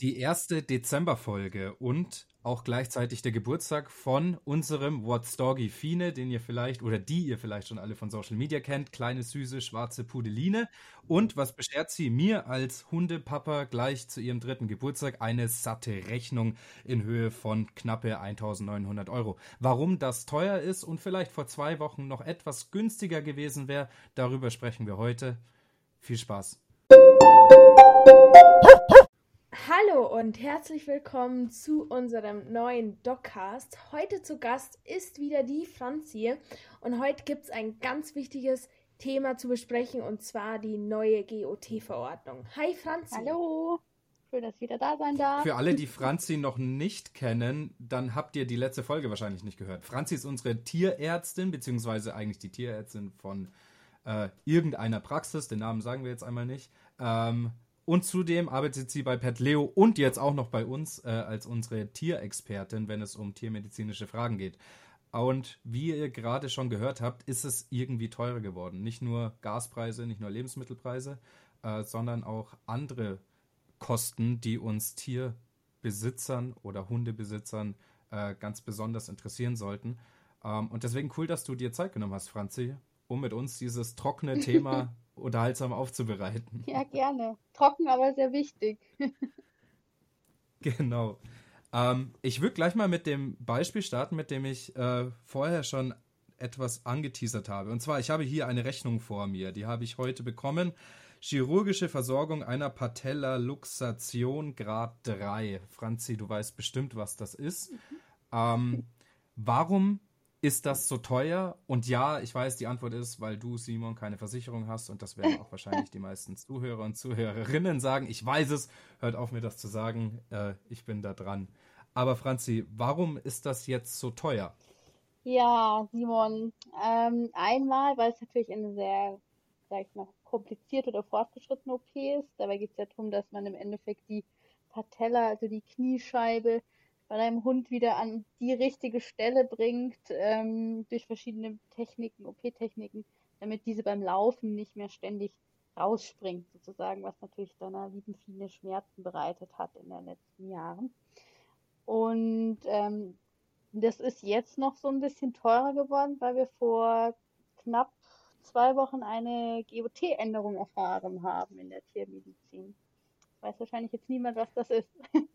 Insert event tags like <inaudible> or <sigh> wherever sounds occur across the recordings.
die erste Dezemberfolge und auch gleichzeitig der Geburtstag von unserem What's Doggy Fine, den ihr vielleicht oder die ihr vielleicht schon alle von Social Media kennt. Kleine, süße, schwarze Pudeline. Und was beschert sie mir als Hundepapa gleich zu ihrem dritten Geburtstag? Eine satte Rechnung in Höhe von knappe 1900 Euro. Warum das teuer ist und vielleicht vor zwei Wochen noch etwas günstiger gewesen wäre, darüber sprechen wir heute. Viel Spaß. Hallo und herzlich willkommen zu unserem neuen Doccast. Heute zu Gast ist wieder die Franzi und heute gibt es ein ganz wichtiges Thema zu besprechen und zwar die neue GOT-Verordnung. Hi Franzi. Hallo. Schön, dass ich wieder da sein darf. Für alle, die Franzi noch nicht kennen, dann habt ihr die letzte Folge wahrscheinlich nicht gehört. Franzi ist unsere Tierärztin, beziehungsweise eigentlich die Tierärztin von äh, irgendeiner Praxis, den Namen sagen wir jetzt einmal nicht. Ähm, und zudem arbeitet sie bei Pet Leo und jetzt auch noch bei uns äh, als unsere Tierexpertin, wenn es um tiermedizinische Fragen geht. Und wie ihr gerade schon gehört habt, ist es irgendwie teurer geworden. Nicht nur Gaspreise, nicht nur Lebensmittelpreise, äh, sondern auch andere Kosten, die uns Tierbesitzern oder Hundebesitzern äh, ganz besonders interessieren sollten. Ähm, und deswegen cool, dass du dir Zeit genommen hast, Franzi, um mit uns dieses trockene <laughs> Thema unterhaltsam aufzubereiten. Ja, gerne. Trocken, aber sehr wichtig. <laughs> genau. Ähm, ich würde gleich mal mit dem Beispiel starten, mit dem ich äh, vorher schon etwas angeteasert habe. Und zwar, ich habe hier eine Rechnung vor mir, die habe ich heute bekommen. Chirurgische Versorgung einer Patella-Luxation Grad 3. Franzi, du weißt bestimmt, was das ist. Mhm. Ähm, warum ist das so teuer? Und ja, ich weiß, die Antwort ist, weil du, Simon, keine Versicherung hast. Und das werden auch wahrscheinlich die meisten Zuhörer und Zuhörerinnen sagen. Ich weiß es. Hört auf, mir das zu sagen. Äh, ich bin da dran. Aber Franzi, warum ist das jetzt so teuer? Ja, Simon, ähm, einmal, weil es natürlich eine sehr, sag ich mal, komplizierte oder fortgeschrittene OP ist. Dabei geht es ja darum, dass man im Endeffekt die Patella, also die Kniescheibe, bei deinem Hund wieder an die richtige Stelle bringt, ähm, durch verschiedene Techniken, OP-Techniken, damit diese beim Laufen nicht mehr ständig rausspringt, sozusagen, was natürlich deiner lieben viele Schmerzen bereitet hat in den letzten Jahren. Und ähm, das ist jetzt noch so ein bisschen teurer geworden, weil wir vor knapp zwei Wochen eine GOT-Änderung erfahren haben in der Tiermedizin. Weiß wahrscheinlich jetzt niemand, was das ist. <laughs>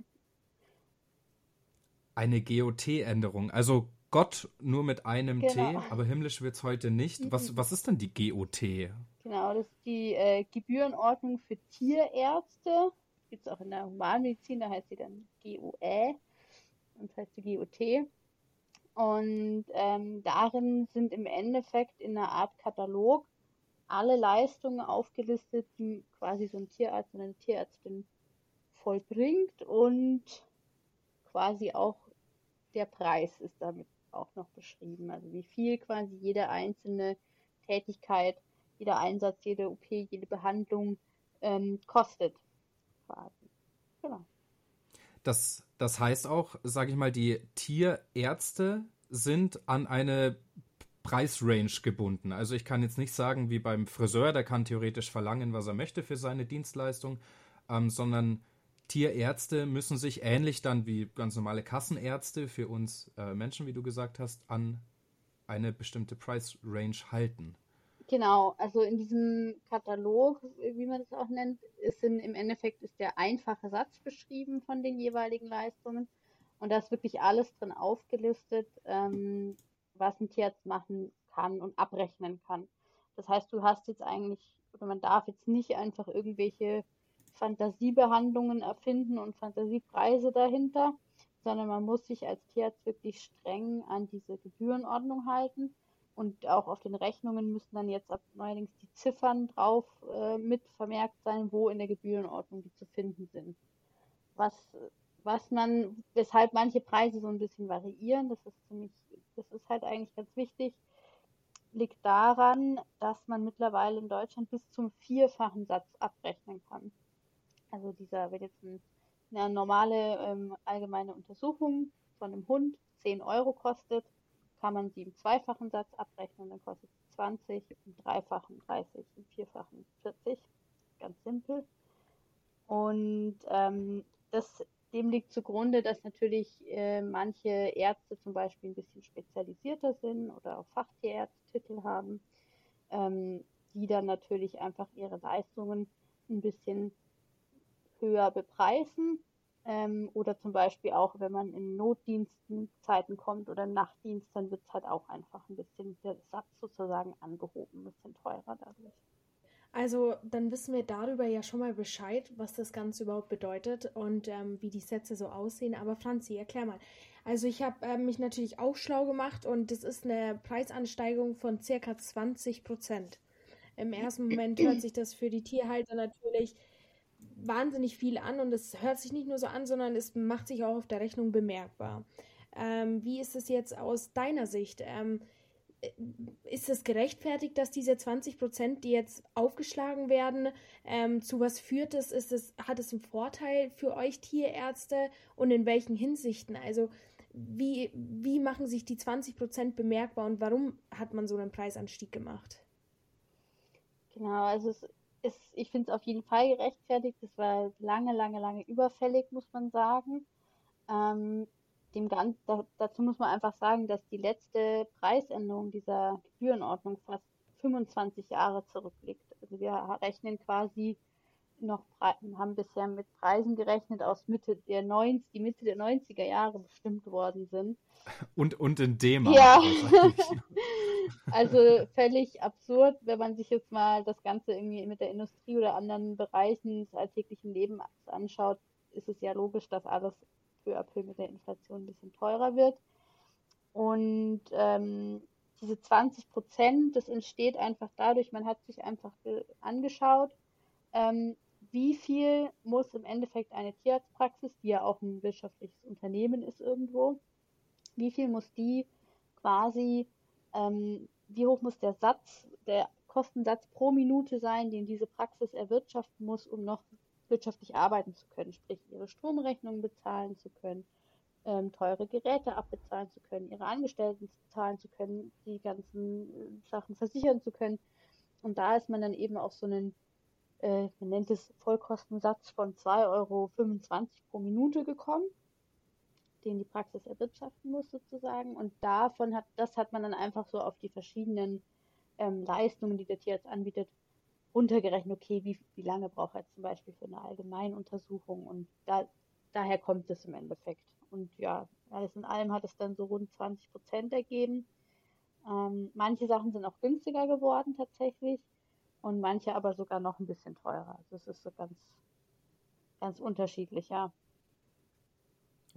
eine GOT-Änderung. Also Gott nur mit einem genau. T, aber himmlisch wird es heute nicht. Was, mhm. was ist denn die GOT? Genau, das ist die äh, Gebührenordnung für Tierärzte. Gibt es auch in der Humanmedizin, da heißt sie dann GOE und das heißt die GOT. Und ähm, darin sind im Endeffekt in einer Art Katalog alle Leistungen aufgelistet, die quasi so ein Tierarzt oder eine Tierärztin vollbringt und quasi auch der Preis ist damit auch noch beschrieben. Also wie viel quasi jede einzelne Tätigkeit, jeder Einsatz, jede OP, jede Behandlung ähm, kostet. Genau. Das, das heißt auch, sage ich mal, die Tierärzte sind an eine Preisrange gebunden. Also ich kann jetzt nicht sagen, wie beim Friseur, der kann theoretisch verlangen, was er möchte für seine Dienstleistung, ähm, sondern Tierärzte müssen sich ähnlich dann wie ganz normale Kassenärzte für uns äh, Menschen, wie du gesagt hast, an eine bestimmte Price Range halten. Genau, also in diesem Katalog, wie man das auch nennt, ist in, im Endeffekt ist der einfache Satz beschrieben von den jeweiligen Leistungen und da ist wirklich alles drin aufgelistet, ähm, was ein Tierarzt machen kann und abrechnen kann. Das heißt, du hast jetzt eigentlich, oder man darf jetzt nicht einfach irgendwelche Fantasiebehandlungen erfinden und Fantasiepreise dahinter, sondern man muss sich als Tierarzt wirklich streng an diese Gebührenordnung halten. Und auch auf den Rechnungen müssen dann jetzt ab neuerdings die Ziffern drauf äh, mit vermerkt sein, wo in der Gebührenordnung die zu finden sind. Was, was man, weshalb manche Preise so ein bisschen variieren, das ist ziemlich, das ist halt eigentlich ganz wichtig, liegt daran, dass man mittlerweile in Deutschland bis zum vierfachen Satz abrechnen kann. Also dieser, wenn jetzt ein, eine normale ähm, allgemeine Untersuchung von einem Hund 10 Euro kostet, kann man sie im zweifachen Satz abrechnen, dann kostet es 20, im dreifachen 30, im vierfachen 40. Ganz simpel. Und ähm, das, dem liegt zugrunde, dass natürlich äh, manche Ärzte zum Beispiel ein bisschen spezialisierter sind oder auch Fachtierärztitel haben, ähm, die dann natürlich einfach ihre Leistungen ein bisschen höher bepreisen. Ähm, oder zum Beispiel auch, wenn man in Notdienstzeiten kommt oder Nachtdienst, dann wird es halt auch einfach ein bisschen der Satz sozusagen angehoben, ein bisschen teurer dadurch. Also dann wissen wir darüber ja schon mal Bescheid, was das Ganze überhaupt bedeutet und ähm, wie die Sätze so aussehen. Aber Franzi, erklär mal. Also ich habe ähm, mich natürlich auch schlau gemacht und das ist eine Preisansteigerung von circa 20 Prozent. Im ersten Moment hört sich das für die Tierhalter natürlich wahnsinnig viel an und es hört sich nicht nur so an, sondern es macht sich auch auf der Rechnung bemerkbar. Ähm, wie ist es jetzt aus deiner Sicht? Ähm, ist es gerechtfertigt, dass diese 20 Prozent, die jetzt aufgeschlagen werden, ähm, zu was führt es? Ist es? Hat es einen Vorteil für euch Tierärzte und in welchen Hinsichten? Also wie, wie machen sich die 20 Prozent bemerkbar und warum hat man so einen Preisanstieg gemacht? Genau, also es ist, ich finde es auf jeden Fall gerechtfertigt. Es war lange, lange, lange überfällig, muss man sagen. Ähm, dem Ganzen, da, dazu muss man einfach sagen, dass die letzte Preisänderung dieser Gebührenordnung fast 25 Jahre zurückliegt. Also wir rechnen quasi noch, haben bisher mit Preisen gerechnet aus Mitte der 90, die Mitte der 90er Jahre bestimmt worden sind. Und, und in dem Ja. <laughs> also völlig absurd, wenn man sich jetzt mal das Ganze irgendwie mit der Industrie oder anderen Bereichen des alltäglichen Lebens anschaut, ist es ja logisch, dass alles peu à peu mit der Inflation ein bisschen teurer wird. Und ähm, diese 20 Prozent, das entsteht einfach dadurch, man hat sich einfach angeschaut, ähm, wie viel muss im Endeffekt eine Tierarztpraxis, die ja auch ein wirtschaftliches Unternehmen ist irgendwo, wie viel muss die quasi, ähm, wie hoch muss der Satz, der Kostensatz pro Minute sein, den diese Praxis erwirtschaften muss, um noch wirtschaftlich arbeiten zu können, sprich ihre Stromrechnungen bezahlen zu können, ähm, teure Geräte abbezahlen zu können, ihre Angestellten zahlen zu können, die ganzen äh, Sachen versichern zu können. Und da ist man dann eben auf so einen, äh, man nennt es Vollkostensatz von 2,25 Euro pro Minute gekommen, den die Praxis erwirtschaften muss sozusagen. Und davon hat, das hat man dann einfach so auf die verschiedenen ähm, Leistungen, die der Tierarzt anbietet, runtergerechnet, okay, wie, wie lange braucht er zum Beispiel für eine Allgemeinuntersuchung und da, daher kommt es im Endeffekt. Und ja, alles in allem hat es dann so rund 20 Prozent ergeben. Ähm, manche Sachen sind auch günstiger geworden tatsächlich und manche aber sogar noch ein bisschen teurer. Also es ist so ganz, ganz unterschiedlich, ja.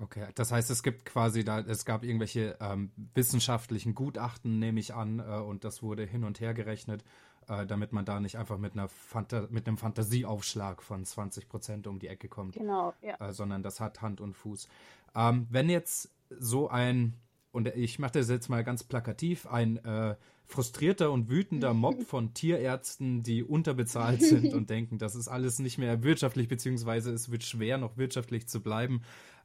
Okay, das heißt, es gibt quasi da, es gab irgendwelche ähm, wissenschaftlichen Gutachten, nehme ich an, äh, und das wurde hin und her gerechnet äh, damit man da nicht einfach mit, einer Fanta mit einem Fantasieaufschlag von 20 Prozent um die Ecke kommt. Genau, ja. Äh, sondern das hat Hand und Fuß. Ähm, wenn jetzt so ein, und ich mache das jetzt mal ganz plakativ, ein äh, frustrierter und wütender <laughs> Mob von Tierärzten, die unterbezahlt sind und <laughs> denken, das ist alles nicht mehr wirtschaftlich, beziehungsweise es wird schwer, noch wirtschaftlich zu bleiben.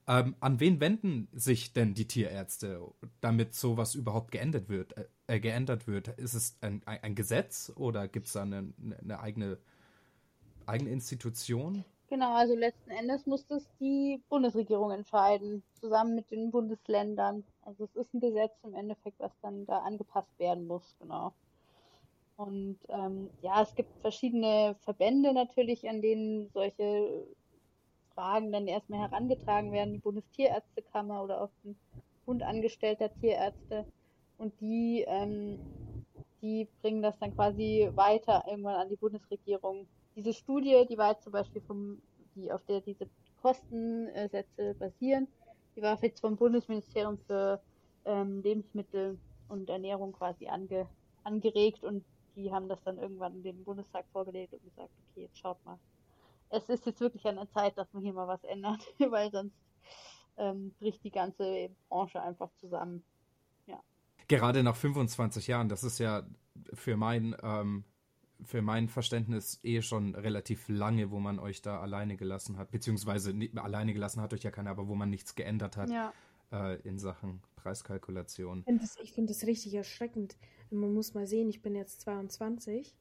Ähm, an wen wenden sich denn die Tierärzte, damit sowas überhaupt geändert wird? Äh, äh geändert wird? Ist es ein, ein Gesetz oder gibt es da eine, eine, eigene, eigene Institution? Genau, also letzten Endes muss das die Bundesregierung entscheiden, zusammen mit den Bundesländern. Also es ist ein Gesetz im Endeffekt, was dann da angepasst werden muss, genau. Und ähm, ja, es gibt verschiedene Verbände natürlich, an denen solche Fragen dann erstmal herangetragen werden, die Bundestierärztekammer oder auch den Bund angestellter Tierärzte. Und die, ähm, die bringen das dann quasi weiter irgendwann an die Bundesregierung. Diese Studie, die war jetzt zum Beispiel vom, die, auf der diese Kostensätze basieren, die war jetzt vom Bundesministerium für ähm, Lebensmittel und Ernährung quasi ange, angeregt und die haben das dann irgendwann dem Bundestag vorgelegt und gesagt, okay, jetzt schaut mal, es ist jetzt wirklich an der Zeit, dass man hier mal was ändert, <laughs> weil sonst ähm, bricht die ganze Branche einfach zusammen. Ja. Gerade nach 25 Jahren, das ist ja für mein, ähm, für mein Verständnis eh schon relativ lange, wo man euch da alleine gelassen hat, beziehungsweise nicht, alleine gelassen hat euch ja keiner, aber wo man nichts geändert hat ja. äh, in Sachen Preiskalkulation. Ich finde das, find das richtig erschreckend. Man muss mal sehen, ich bin jetzt 22.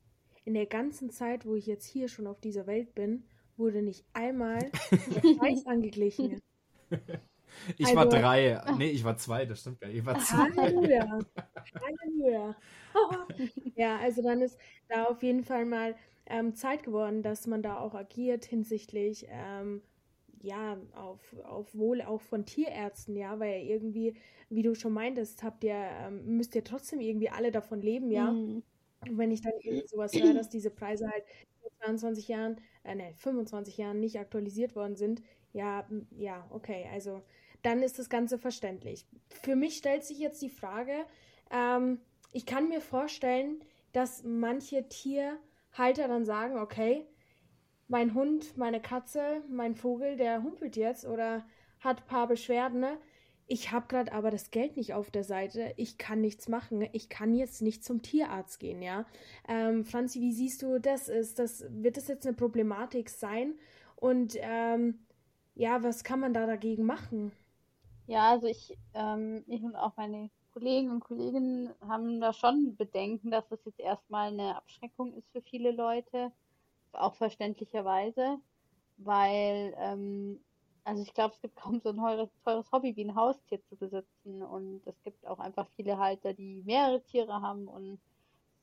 In der ganzen Zeit, wo ich jetzt hier schon auf dieser Welt bin, wurde nicht einmal der <laughs> Preis angeglichen. Ich also, war drei. <laughs> Nee, ich war zwei, das stimmt gar nicht. Ich war zwei. Halleluja. <laughs> Halleluja. <laughs> ja, also dann ist da auf jeden Fall mal ähm, Zeit geworden, dass man da auch agiert hinsichtlich ähm, ja, auf, auf Wohl auch von Tierärzten, ja, weil irgendwie, wie du schon meintest, habt ihr, ähm, müsst ihr trotzdem irgendwie alle davon leben, ja. Mhm. Und wenn ich dann irgendwie sowas höre, dass diese Preise halt vor 22 Jahren, äh, ne, 25 Jahren nicht aktualisiert worden sind, ja, ja, okay, also dann ist das Ganze verständlich. Für mich stellt sich jetzt die Frage, ähm, ich kann mir vorstellen, dass manche Tierhalter dann sagen, okay, mein Hund, meine Katze, mein Vogel, der humpelt jetzt oder hat ein paar Beschwerden. Ne? Ich habe gerade aber das Geld nicht auf der Seite. Ich kann nichts machen. Ich kann jetzt nicht zum Tierarzt gehen, ja. Ähm, Franzi, wie siehst du das? Ist das wird das jetzt eine Problematik sein? Und ähm, ja, was kann man da dagegen machen? Ja, also ich, ähm, ich und auch meine Kollegen und Kolleginnen haben da schon Bedenken, dass das jetzt erstmal eine Abschreckung ist für viele Leute auch verständlicherweise, weil, ähm, also ich glaube, es gibt kaum so ein teures, teures Hobby wie ein Haustier zu besitzen. Und es gibt auch einfach viele Halter, die mehrere Tiere haben. Und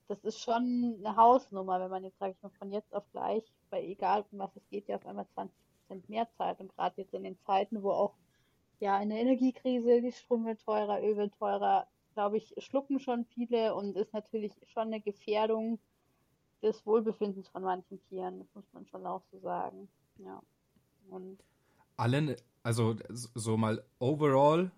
das ist schon eine Hausnummer, wenn man jetzt, sage ich mal, von jetzt auf gleich, bei egal um was es geht, ja auf einmal 20 Prozent mehr zahlt. Und gerade jetzt in den Zeiten, wo auch ja eine Energiekrise, die Strom wird teurer, Öl wird teurer, glaube ich, schlucken schon viele und ist natürlich schon eine Gefährdung des Wohlbefindens von manchen Tieren. Das muss man schon auch so sagen. Ja. Und allen, also so mal overall,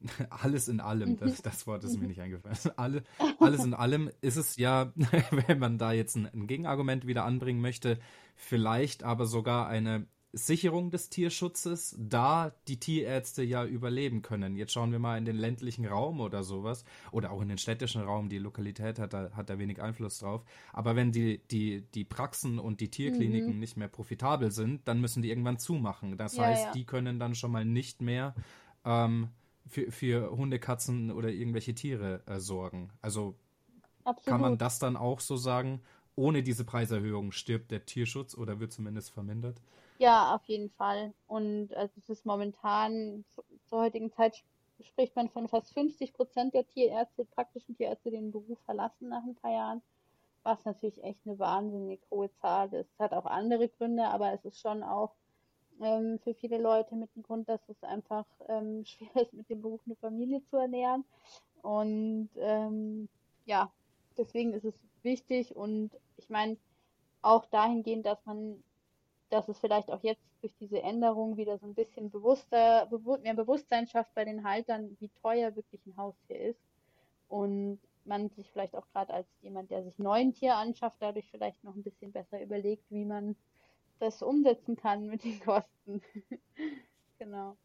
<laughs> alles in allem, das, das Wort ist mir nicht <laughs> eingefallen. Alle, alles in allem ist es ja, <laughs> wenn man da jetzt ein, ein Gegenargument wieder anbringen möchte, vielleicht aber sogar eine Sicherung des Tierschutzes, da die Tierärzte ja überleben können. Jetzt schauen wir mal in den ländlichen Raum oder sowas oder auch in den städtischen Raum. Die Lokalität hat da, hat da wenig Einfluss drauf. Aber wenn die, die, die Praxen und die Tierkliniken mhm. nicht mehr profitabel sind, dann müssen die irgendwann zumachen. Das ja, heißt, ja. die können dann schon mal nicht mehr ähm, für, für Hunde, Katzen oder irgendwelche Tiere äh, sorgen. Also Absolut. kann man das dann auch so sagen? Ohne diese Preiserhöhung stirbt der Tierschutz oder wird zumindest vermindert? Ja, auf jeden Fall. Und also es ist momentan, zu, zur heutigen Zeit spricht man von fast 50 Prozent der Tierärzte, praktischen Tierärzte, den Beruf verlassen nach ein paar Jahren, was natürlich echt eine wahnsinnig hohe Zahl ist. Es hat auch andere Gründe, aber es ist schon auch ähm, für viele Leute mit dem Grund, dass es einfach ähm, <laughs> schwer ist, mit dem Beruf eine Familie zu ernähren. Und ähm, ja, deswegen ist es wichtig und ich meine auch dahingehend, dass man dass es vielleicht auch jetzt durch diese Änderung wieder so ein bisschen bewusster, mehr Bewusstsein schafft bei den Haltern, wie teuer wirklich ein Haustier ist. Und man sich vielleicht auch gerade als jemand, der sich neuen Tier anschafft, dadurch vielleicht noch ein bisschen besser überlegt, wie man das umsetzen kann mit den <laughs> Kosten. genau.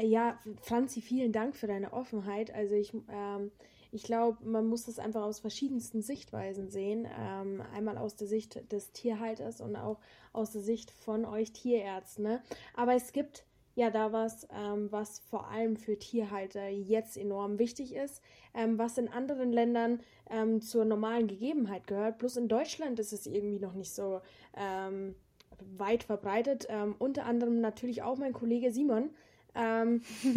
Ja, Franzi, vielen Dank für deine Offenheit. Also ich ähm, ich glaube, man muss das einfach aus verschiedensten Sichtweisen sehen. Ähm, einmal aus der Sicht des Tierhalters und auch aus der Sicht von euch Tierärzten. Ne? Aber es gibt ja da was, ähm, was vor allem für Tierhalter jetzt enorm wichtig ist, ähm, was in anderen Ländern ähm, zur normalen Gegebenheit gehört. Bloß in Deutschland ist es irgendwie noch nicht so ähm, weit verbreitet. Ähm, unter anderem natürlich auch mein Kollege Simon, ähm, <laughs>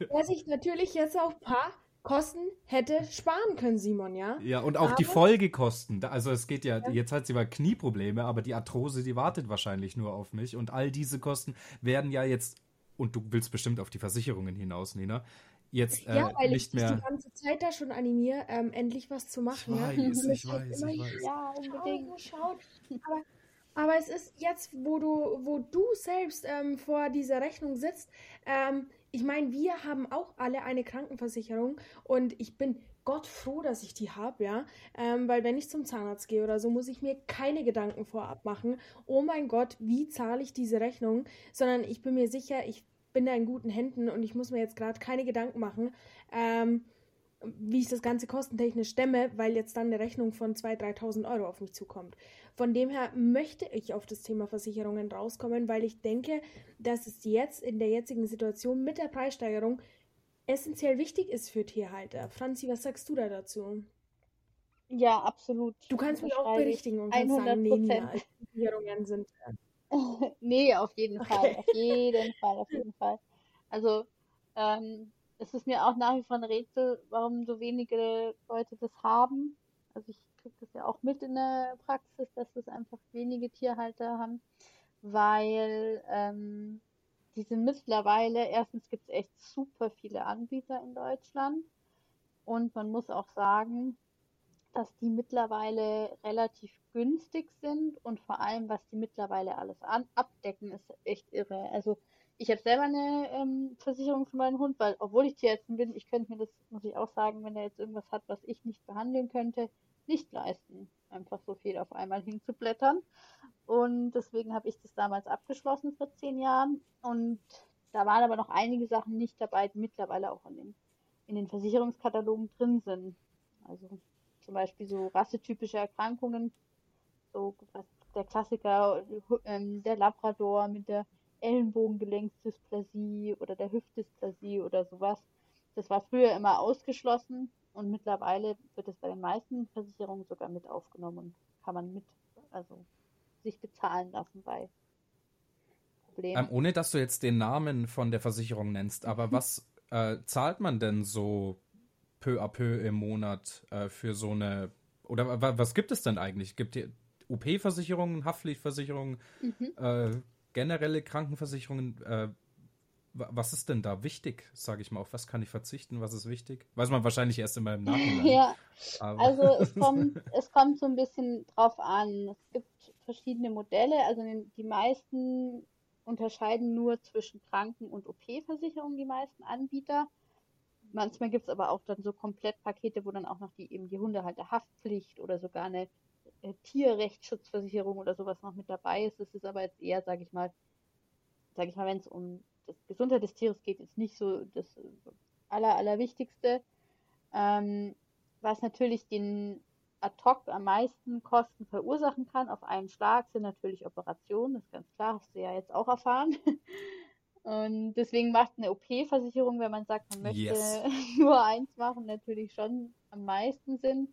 der sich natürlich jetzt auch ein paar Kosten hätte sparen können, Simon, ja? Ja, und auch aber, die Folgekosten. Also es geht ja, ja, jetzt hat sie mal Knieprobleme, aber die Arthrose, die wartet wahrscheinlich nur auf mich. Und all diese Kosten werden ja jetzt, und du willst bestimmt auf die Versicherungen hinaus, Nina, jetzt äh, ja, weil nicht ich mehr. die ganze Zeit da schon animiere, ähm, endlich was zu machen. Ich weiß, <laughs> ja? ich, weiß, ich weiß. Ja, unbedingt. Schaut, schaut. Aber, aber es ist jetzt, wo du, wo du selbst ähm, vor dieser Rechnung sitzt, ähm, ich meine, wir haben auch alle eine Krankenversicherung und ich bin Gott froh, dass ich die habe, ja. Ähm, weil wenn ich zum Zahnarzt gehe oder so, muss ich mir keine Gedanken vorab machen. Oh mein Gott, wie zahle ich diese Rechnung? Sondern ich bin mir sicher, ich bin da in guten Händen und ich muss mir jetzt gerade keine Gedanken machen, ähm, wie ich das Ganze kostentechnisch stemme, weil jetzt dann eine Rechnung von 2.000, 3.000 Euro auf mich zukommt. Von dem her möchte ich auf das Thema Versicherungen rauskommen, weil ich denke, dass es jetzt in der jetzigen Situation mit der Preissteigerung essentiell wichtig ist für Tierhalter. Franzi, was sagst du da dazu? Ja, absolut. Du kannst mich auch berichtigen und kannst sagen, nee, 100%. Nina, Versicherungen sind. <laughs> Nee, auf jeden Fall, Okay. auf jeden Fall, auf jeden Fall. Also, ähm, es ist mir auch nach wie vor ein Rätsel, warum so wenige Leute das haben. Also ich ja auch mit in der Praxis, dass das einfach wenige Tierhalter haben, weil ähm, die mittlerweile, erstens gibt es echt super viele Anbieter in Deutschland und man muss auch sagen, dass die mittlerweile relativ günstig sind und vor allem, was die mittlerweile alles an abdecken, ist echt irre. Also ich habe selber eine ähm, Versicherung für meinen Hund, weil obwohl ich Tierärztin bin, ich könnte mir das, muss ich auch sagen, wenn er jetzt irgendwas hat, was ich nicht behandeln könnte, nicht leisten, einfach so viel auf einmal hinzublättern. Und deswegen habe ich das damals abgeschlossen vor zehn Jahren. Und da waren aber noch einige Sachen nicht dabei, die mittlerweile auch in den, in den Versicherungskatalogen drin sind. Also zum Beispiel so rassetypische Erkrankungen, so der Klassiker, ähm, der Labrador mit der Ellenbogengelenksdysplasie oder der Hüftdysplasie oder sowas. Das war früher immer ausgeschlossen und mittlerweile wird es bei den meisten Versicherungen sogar mit aufgenommen und kann man mit, also sich bezahlen lassen bei Problemen. Ähm, ohne dass du jetzt den Namen von der Versicherung nennst, aber was äh, zahlt man denn so peu à peu im Monat äh, für so eine, oder wa- was gibt es denn eigentlich? Gibt es OP-Versicherungen, Haftpflichtversicherungen, Mhm. äh, generelle Krankenversicherungen? Äh, was ist denn da wichtig, sage ich mal? Auf was kann ich verzichten? Was ist wichtig? Weiß man wahrscheinlich erst immer im Nachhinein. <laughs> Ja, aber- Also es <laughs> kommt, es kommt so ein bisschen drauf an. Es gibt verschiedene Modelle. Also die meisten unterscheiden nur zwischen Kranken- und OP-Versicherungen, die meisten Anbieter. Manchmal gibt es aber auch dann so Komplettpakete, wo dann auch noch die eben die Hundehalterhaftpflicht oder sogar eine äh, Tierrechtsschutzversicherung oder sowas noch mit dabei ist. Das ist aber jetzt eher, sage ich mal, sage ich mal, wenn es um das Gesundheit des Tieres geht, ist nicht so das aller, allerwichtigste. Ähm, was natürlich den ad-hoc am meisten Kosten verursachen kann auf einen Schlag, sind natürlich Operationen, das ist ganz klar, hast du ja jetzt auch erfahren. <laughs> Und deswegen macht eine OP-Versicherung, wenn man sagt, man möchte Yes. <laughs> nur eins machen, natürlich schon am meisten Sinn.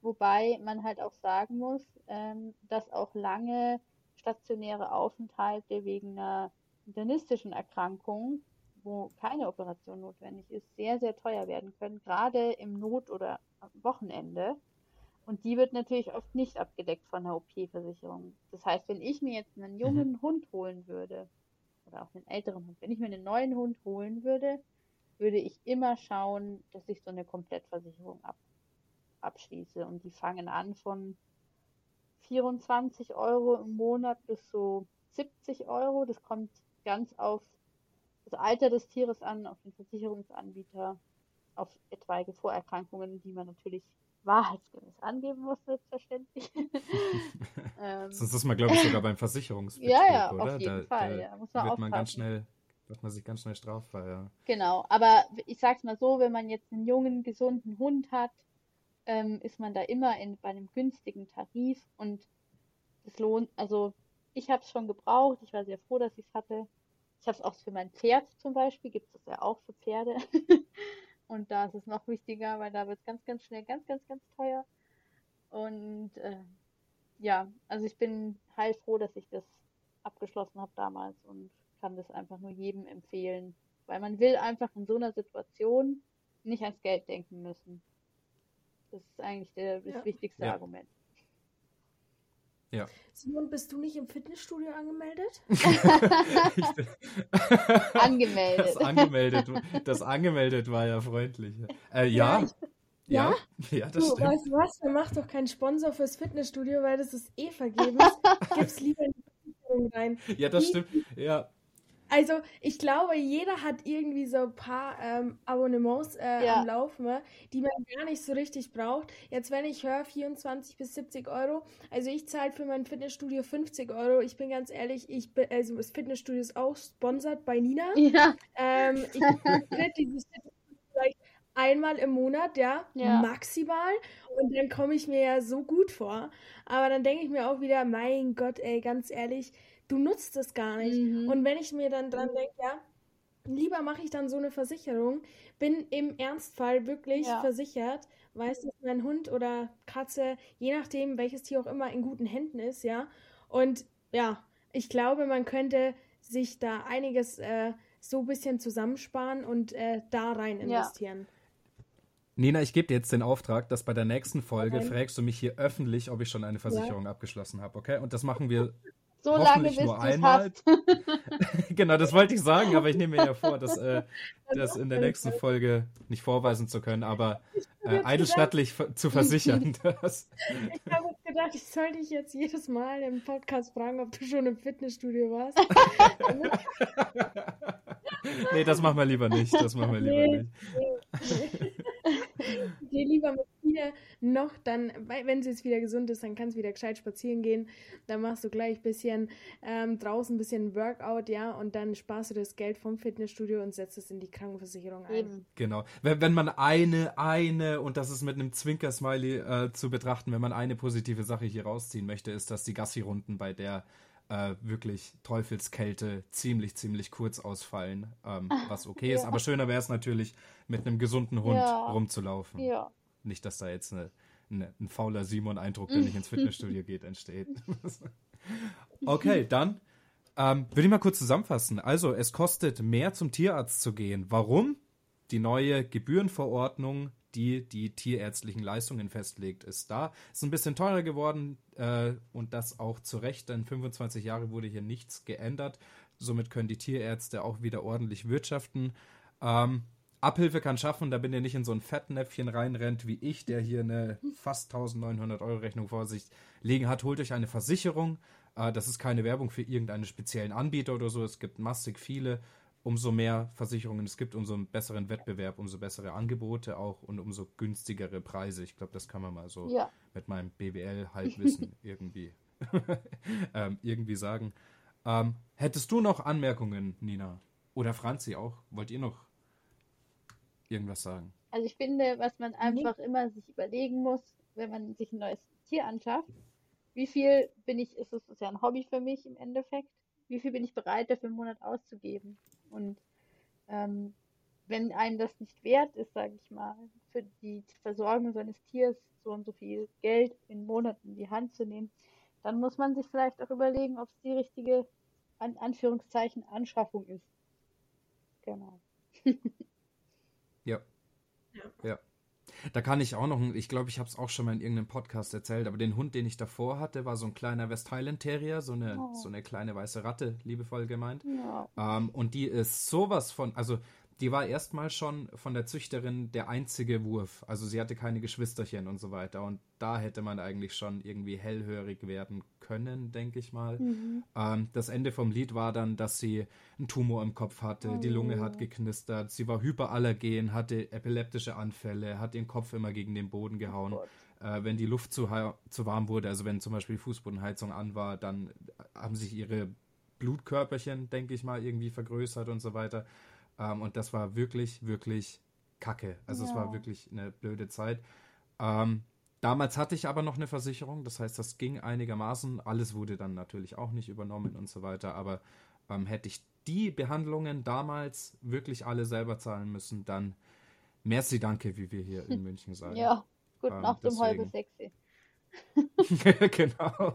Wobei man halt auch sagen muss, ähm, dass auch lange stationäre Aufenthalte wegen einer internistischen Erkrankung, wo keine Operation notwendig ist, sehr, sehr teuer werden können, gerade im Not- oder am Wochenende. Und die wird natürlich oft nicht abgedeckt von der OP-Versicherung. Das heißt, wenn ich mir jetzt einen jungen Hund holen würde, oder auch einen älteren Hund, wenn ich mir einen neuen Hund holen würde, würde ich immer schauen, dass ich so eine Komplettversicherung ab, abschließe. Und die fangen an von 24 Euro im Monat bis so 70 Euro. Das kommt ganz auf das Alter des Tieres an, auf den Versicherungsanbieter, auf etwaige Vorerkrankungen, die man natürlich wahrheitsgemäß angeben muss, selbstverständlich. <laughs> ähm, Sonst ist man, glaube ich, <laughs> sogar beim Versicherungsbetrug, Ja, ja, auf oder? jeden da, Fall, da ja, muss man wird man ganz aufpassen. schnell, macht man sich ganz schnell strafbar, ja. Genau, aber ich sag's mal so, wenn man jetzt einen jungen, gesunden Hund hat, ähm, ist man da immer in, bei einem günstigen Tarif und es lohnt, also ich habe es schon gebraucht, ich war sehr froh, dass ich es hatte. Ich habe es auch für mein Pferd zum Beispiel, gibt es ja auch für Pferde. <laughs> Und da ist es noch wichtiger, weil da wird es ganz, ganz schnell ganz, ganz, ganz teuer. Und äh, ja, also ich bin heilfroh, dass ich das abgeschlossen habe damals und kann das einfach nur jedem empfehlen, weil man will einfach in so einer Situation nicht ans Geld denken müssen. Das ist eigentlich der, das Ja. wichtigste Ja. Argument. Ja. Simon, bist du nicht im Fitnessstudio angemeldet? <laughs> <laughs> Angemeldet. Das angemeldet, das angemeldet war ja freundlich. Äh, ja, Ja, ja, ja, das Du, stimmt. weißt du was? Man macht doch keinen Sponsor fürs Fitnessstudio, weil das ist eh vergebens. <laughs> Gib's lieber in die Versicherung rein. Ja, das Die- stimmt. Ja, Also, ich glaube, jeder hat irgendwie so ein paar ähm, Abonnements äh, Ja. am Laufen, ne, die man gar nicht so richtig braucht. Jetzt, wenn ich höre, 24 bis 70 Euro, also ich zahle für mein Fitnessstudio 50 Euro. Ich bin ganz ehrlich, ich bin, also das Fitnessstudio ist auch sponsert bei Nina. Ja, Ähm, ich <laughs> tritt dieses Fitnessstudio vielleicht einmal im Monat, ja, Ja. maximal. Und dann komme ich mir ja so gut vor. Aber dann denke ich mir auch wieder, mein Gott, ey, ganz ehrlich, du nutzt es gar nicht. Mhm. Und wenn ich mir dann dran denke, ja, lieber mache ich dann so eine Versicherung, bin im Ernstfall wirklich Ja. versichert, weiß, dass mein Hund oder Katze, je nachdem, welches Tier auch immer, in guten Händen ist, ja. Und ja, ich glaube, man könnte sich da einiges äh, so ein bisschen zusammensparen und äh, da rein investieren. Ja. Nina, ich gebe dir jetzt den Auftrag, dass bei der nächsten Folge okay. fragst du mich hier öffentlich, ob ich schon eine Versicherung ja. abgeschlossen habe, okay? Und das machen wir so lange, nur einmal. <laughs> <laughs> genau, das wollte ich sagen, aber ich nehme mir ja vor, dass, äh, <laughs> das in der nächsten Folge nicht vorweisen zu können, aber äh, edelstattlich zu versichern. Dass ich habe gedacht, ich sollte dich jetzt jedes Mal im Podcast fragen, ob du schon im Fitnessstudio warst. nee, das machen wir lieber nicht. Das machen wir lieber nee, nicht. Nee. Geh lieber mit ihr noch, dann, wenn sie jetzt wieder gesund ist, dann kannst du wieder gescheit spazieren gehen. Dann machst du gleich ein bisschen ähm, draußen ein bisschen Workout, ja, und dann sparst du das Geld vom Fitnessstudio und setzt es in die Krankenversicherung ein. Eben. Genau. Wenn, wenn man eine, eine, und das ist mit einem Zwinker-Smiley äh, zu betrachten, wenn man eine positive Sache hier rausziehen möchte, ist, dass die Gassi-Runden bei der äh, wirklich Teufelskälte ziemlich, ziemlich kurz ausfallen, ähm, was okay ja. ist. Aber schöner wäre es natürlich, mit einem gesunden Hund ja. rumzulaufen. Ja. Nicht, dass da jetzt eine, eine, ein fauler Simon-Eindruck, der nicht ins Fitnessstudio geht, entsteht. <laughs> okay, dann ähm, würde ich mal kurz zusammenfassen. Also, es kostet mehr zum Tierarzt zu gehen. Warum? Die neue Gebührenverordnung die die tierärztlichen Leistungen festlegt, ist da. Ist ein bisschen teurer geworden äh, und das auch zu Recht, denn 25 Jahre wurde hier nichts geändert. Somit können die Tierärzte auch wieder ordentlich wirtschaften. Ähm, Abhilfe kann schaffen, da bin ihr nicht in so ein Fettnäpfchen reinrennt wie ich, der hier eine fast 1900 Euro Rechnung vor sich liegen hat. Holt euch eine Versicherung. Äh, das ist keine Werbung für irgendeinen speziellen Anbieter oder so. Es gibt massig viele umso mehr Versicherungen es gibt, umso besseren Wettbewerb, umso bessere Angebote auch und umso günstigere Preise. Ich glaube, das kann man mal so ja. mit meinem BWL-Halbwissen <laughs> irgendwie, <laughs> ähm, irgendwie sagen. Ähm, hättest du noch Anmerkungen, Nina? Oder Franzi auch? Wollt ihr noch irgendwas sagen? Also ich finde, was man einfach nee. immer sich überlegen muss, wenn man sich ein neues Tier anschafft, wie viel bin ich, ist es ja ein Hobby für mich im Endeffekt, wie viel bin ich bereit dafür im Monat auszugeben? Und ähm, wenn einem das nicht wert ist, sage ich mal, für die Versorgung seines Tiers so und so viel Geld in Monaten in die Hand zu nehmen, dann muss man sich vielleicht auch überlegen, ob es die richtige, an Anführungszeichen, Anschaffung ist. Genau. <laughs> ja. ja. Ja. Da kann ich auch noch, ich glaube, ich habe es auch schon mal in irgendeinem Podcast erzählt, aber den Hund, den ich davor hatte, war so ein kleiner West Highland Terrier, so eine, oh. so eine kleine weiße Ratte, liebevoll gemeint. Ja. Ähm, und die ist sowas von, also die war erstmal schon von der Züchterin der einzige Wurf. Also sie hatte keine Geschwisterchen und so weiter. Und da hätte man eigentlich schon irgendwie hellhörig werden können, denke ich mal. Mhm. Ähm, das Ende vom Lied war dann, dass sie einen Tumor im Kopf hatte, oh. die Lunge hat geknistert, sie war hyperallergen, hatte epileptische Anfälle, hat ihren Kopf immer gegen den Boden gehauen. Oh äh, wenn die Luft zu, zu warm wurde, also wenn zum Beispiel die Fußbodenheizung an war, dann haben sich ihre Blutkörperchen, denke ich mal, irgendwie vergrößert und so weiter. Ähm, und das war wirklich, wirklich kacke. Also ja. es war wirklich eine blöde Zeit. Ähm, damals hatte ich aber noch eine Versicherung, das heißt, das ging einigermaßen. Alles wurde dann natürlich auch nicht übernommen und so weiter. Aber ähm, hätte ich die Behandlungen damals wirklich alle selber zahlen müssen, dann merci danke, wie wir hier in <laughs> München sagen. Ja, gut, ähm, nach dem halben Sexy. <laughs> genau.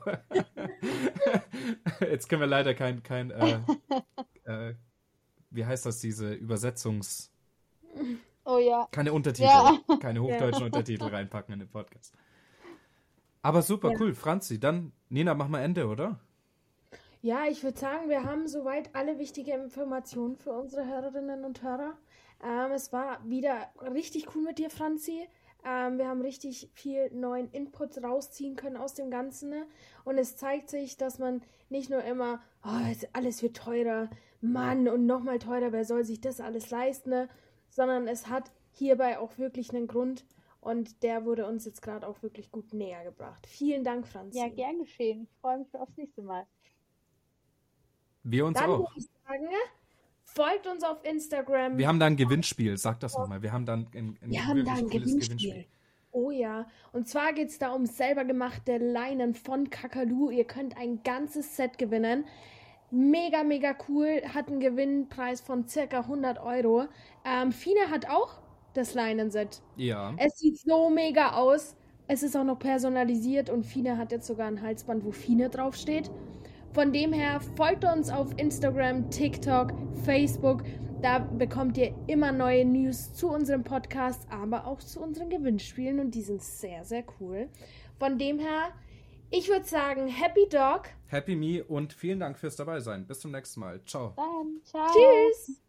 <laughs> Jetzt können wir leider kein, kein äh, wie heißt das, diese Übersetzungs... Oh ja. Keine Untertitel, ja. keine <laughs> hochdeutschen ja. Untertitel reinpacken in den Podcast. Aber super, ja. cool. Franzi, dann, Nina, mach mal Ende, oder? Ja, ich würde sagen, wir haben soweit alle wichtigen Informationen für unsere Hörerinnen und Hörer. Ähm, es war wieder richtig cool mit dir, Franzi. Ähm, wir haben richtig viel neuen Input rausziehen können aus dem Ganzen. Ne? Und es zeigt sich, dass man nicht nur immer, oh, alles wird teurer, Mann, und nochmal teurer, wer soll sich das alles leisten, ne? sondern es hat hierbei auch wirklich einen Grund und der wurde uns jetzt gerade auch wirklich gut näher gebracht. Vielen Dank, Franzi. Ja, gern geschehen. Ich freue mich aufs nächste Mal. Wir uns Dann auch. Ich sagen, folgt uns auf Instagram. Wir haben da ein Gewinnspiel, sag das nochmal. Wir haben dann ein, ein, Wir haben da ein Gewinnspiel. Gewinnspiel. Oh ja, und zwar geht es da um selber gemachte Leinen von Kakadu. Ihr könnt ein ganzes Set gewinnen. Mega, mega cool. Hat einen Gewinnpreis von circa 100 Euro. Ähm, Fine hat auch das Leinenset. Ja. Es sieht so mega aus. Es ist auch noch personalisiert und Fine hat jetzt sogar ein Halsband, wo Fine draufsteht. Von dem her folgt uns auf Instagram, TikTok, Facebook. Da bekommt ihr immer neue News zu unserem Podcast, aber auch zu unseren Gewinnspielen und die sind sehr, sehr cool. Von dem her, ich würde sagen, Happy Dog. Happy Me und vielen Dank fürs dabei sein. Bis zum nächsten Mal. Ciao. Dann, ciao. Tschüss.